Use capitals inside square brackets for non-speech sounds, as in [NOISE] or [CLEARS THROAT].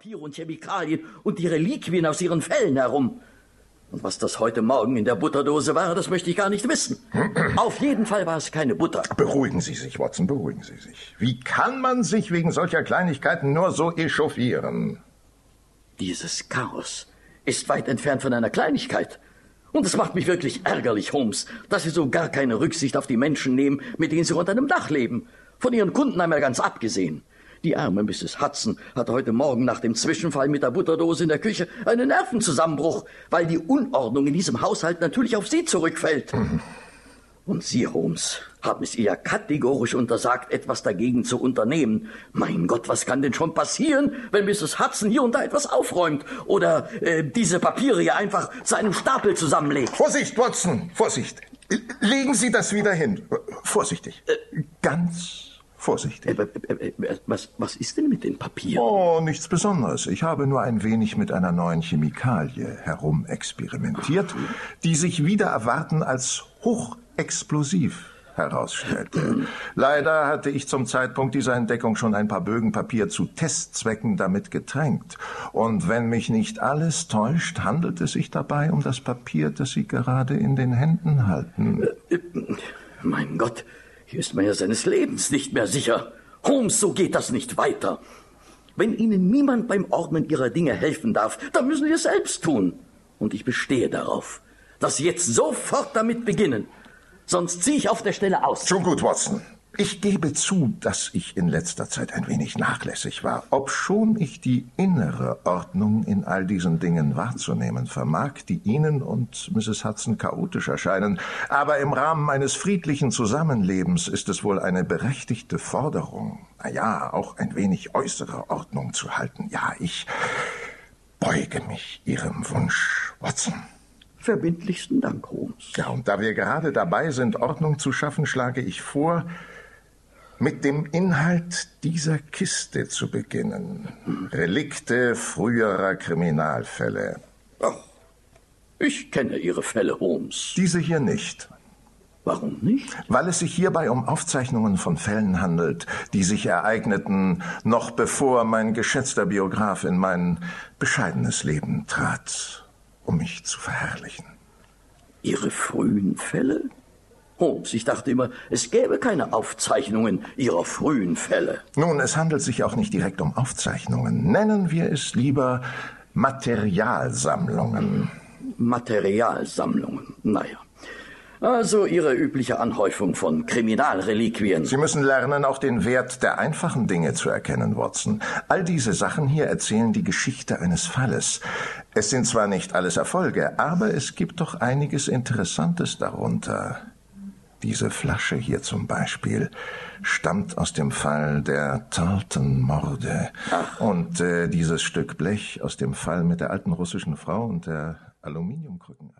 Papiere und Chemikalien und die Reliquien aus ihren Fällen herum. Und was das heute Morgen in der Butterdose war, das möchte ich gar nicht wissen. [CLEARS THROAT] Auf jeden Fall war es keine Butter. Beruhigen Sie sich, Watson, beruhigen Sie sich. Wie kann man sich wegen solcher Kleinigkeiten nur so echauffieren? Dieses Chaos ist weit entfernt von einer Kleinigkeit. Und es macht mich wirklich ärgerlich, Holmes, dass Sie so gar keine Rücksicht auf die Menschen nehmen, mit denen Sie unter einem Dach leben. Von Ihren Kunden einmal ganz abgesehen. Die arme Mrs. Hudson hatte heute Morgen nach dem Zwischenfall mit der Butterdose in der Küche einen Nervenzusammenbruch, weil die Unordnung in diesem Haushalt natürlich auf Sie zurückfällt. Und Sie, Holmes, haben es ihr kategorisch untersagt, etwas dagegen zu unternehmen. Mein Gott, was kann denn schon passieren, wenn Mrs. Hudson hier und da etwas aufräumt oder äh, diese Papiere hier einfach zu einem Stapel zusammenlegt? Vorsicht, Watson, Vorsicht. Legen Sie das wieder hin. Vorsichtig. Ganz vorsichtig. Äh, äh, äh, was, was ist denn mit den Papieren? Oh, nichts Besonderes. Ich habe nur ein wenig mit einer neuen Chemikalie herumexperimentiert, die sich wieder erwarten als hochexplosiv herausstellte. Leider hatte ich zum Zeitpunkt dieser Entdeckung schon ein paar Bögen Papier zu Testzwecken damit getränkt. Und wenn mich nicht alles täuscht, handelt es sich dabei um das Papier, das Sie gerade in den Händen halten. Mein Gott, hier ist man ja seines Lebens nicht mehr sicher. Holmes, so geht das nicht weiter. Wenn Ihnen niemand beim Ordnen Ihrer Dinge helfen darf, dann müssen Sie es selbst tun. Und ich bestehe darauf, dass Sie jetzt sofort damit beginnen. Sonst ziehe ich auf der Stelle aus. Schon gut, Watson. Ich gebe zu, dass ich in letzter Zeit ein wenig nachlässig war, obschon ich die innere Ordnung in all diesen Dingen wahrzunehmen vermag, die Ihnen und Mrs. Hudson chaotisch erscheinen. Aber im Rahmen eines friedlichen Zusammenlebens ist es wohl eine berechtigte Forderung, na ja, auch ein wenig äußere Ordnung zu halten. Ja, ich beuge mich Ihrem Wunsch, Watson. Verbindlichsten Dank, Holmes. Ja, und da wir gerade dabei sind, Ordnung zu schaffen, schlage ich vor, mit dem Inhalt dieser Kiste zu beginnen. Relikte früherer Kriminalfälle. Ach, ich kenne Ihre Fälle, Holmes. Diese hier nicht. Warum nicht? Weil es sich hierbei um Aufzeichnungen von Fällen handelt, die sich ereigneten, noch bevor mein geschätzter Biograf in mein bescheidenes Leben trat um mich zu verherrlichen. Ihre frühen Fälle? Holmes, ich dachte immer, es gäbe keine Aufzeichnungen Ihrer frühen Fälle. Nun, es handelt sich auch nicht direkt um Aufzeichnungen. Nennen wir es lieber Materialsammlungen. Materialsammlungen, naja. Also Ihre übliche Anhäufung von Kriminalreliquien. Sie müssen lernen, auch den Wert der einfachen Dinge zu erkennen, Watson. All diese Sachen hier erzählen die Geschichte eines Falles. Es sind zwar nicht alles Erfolge, aber es gibt doch einiges Interessantes darunter. Diese Flasche hier zum Beispiel stammt aus dem Fall der Tartan-Morde. Und äh, dieses Stück Blech aus dem Fall mit der alten russischen Frau und der Aluminiumkrücken.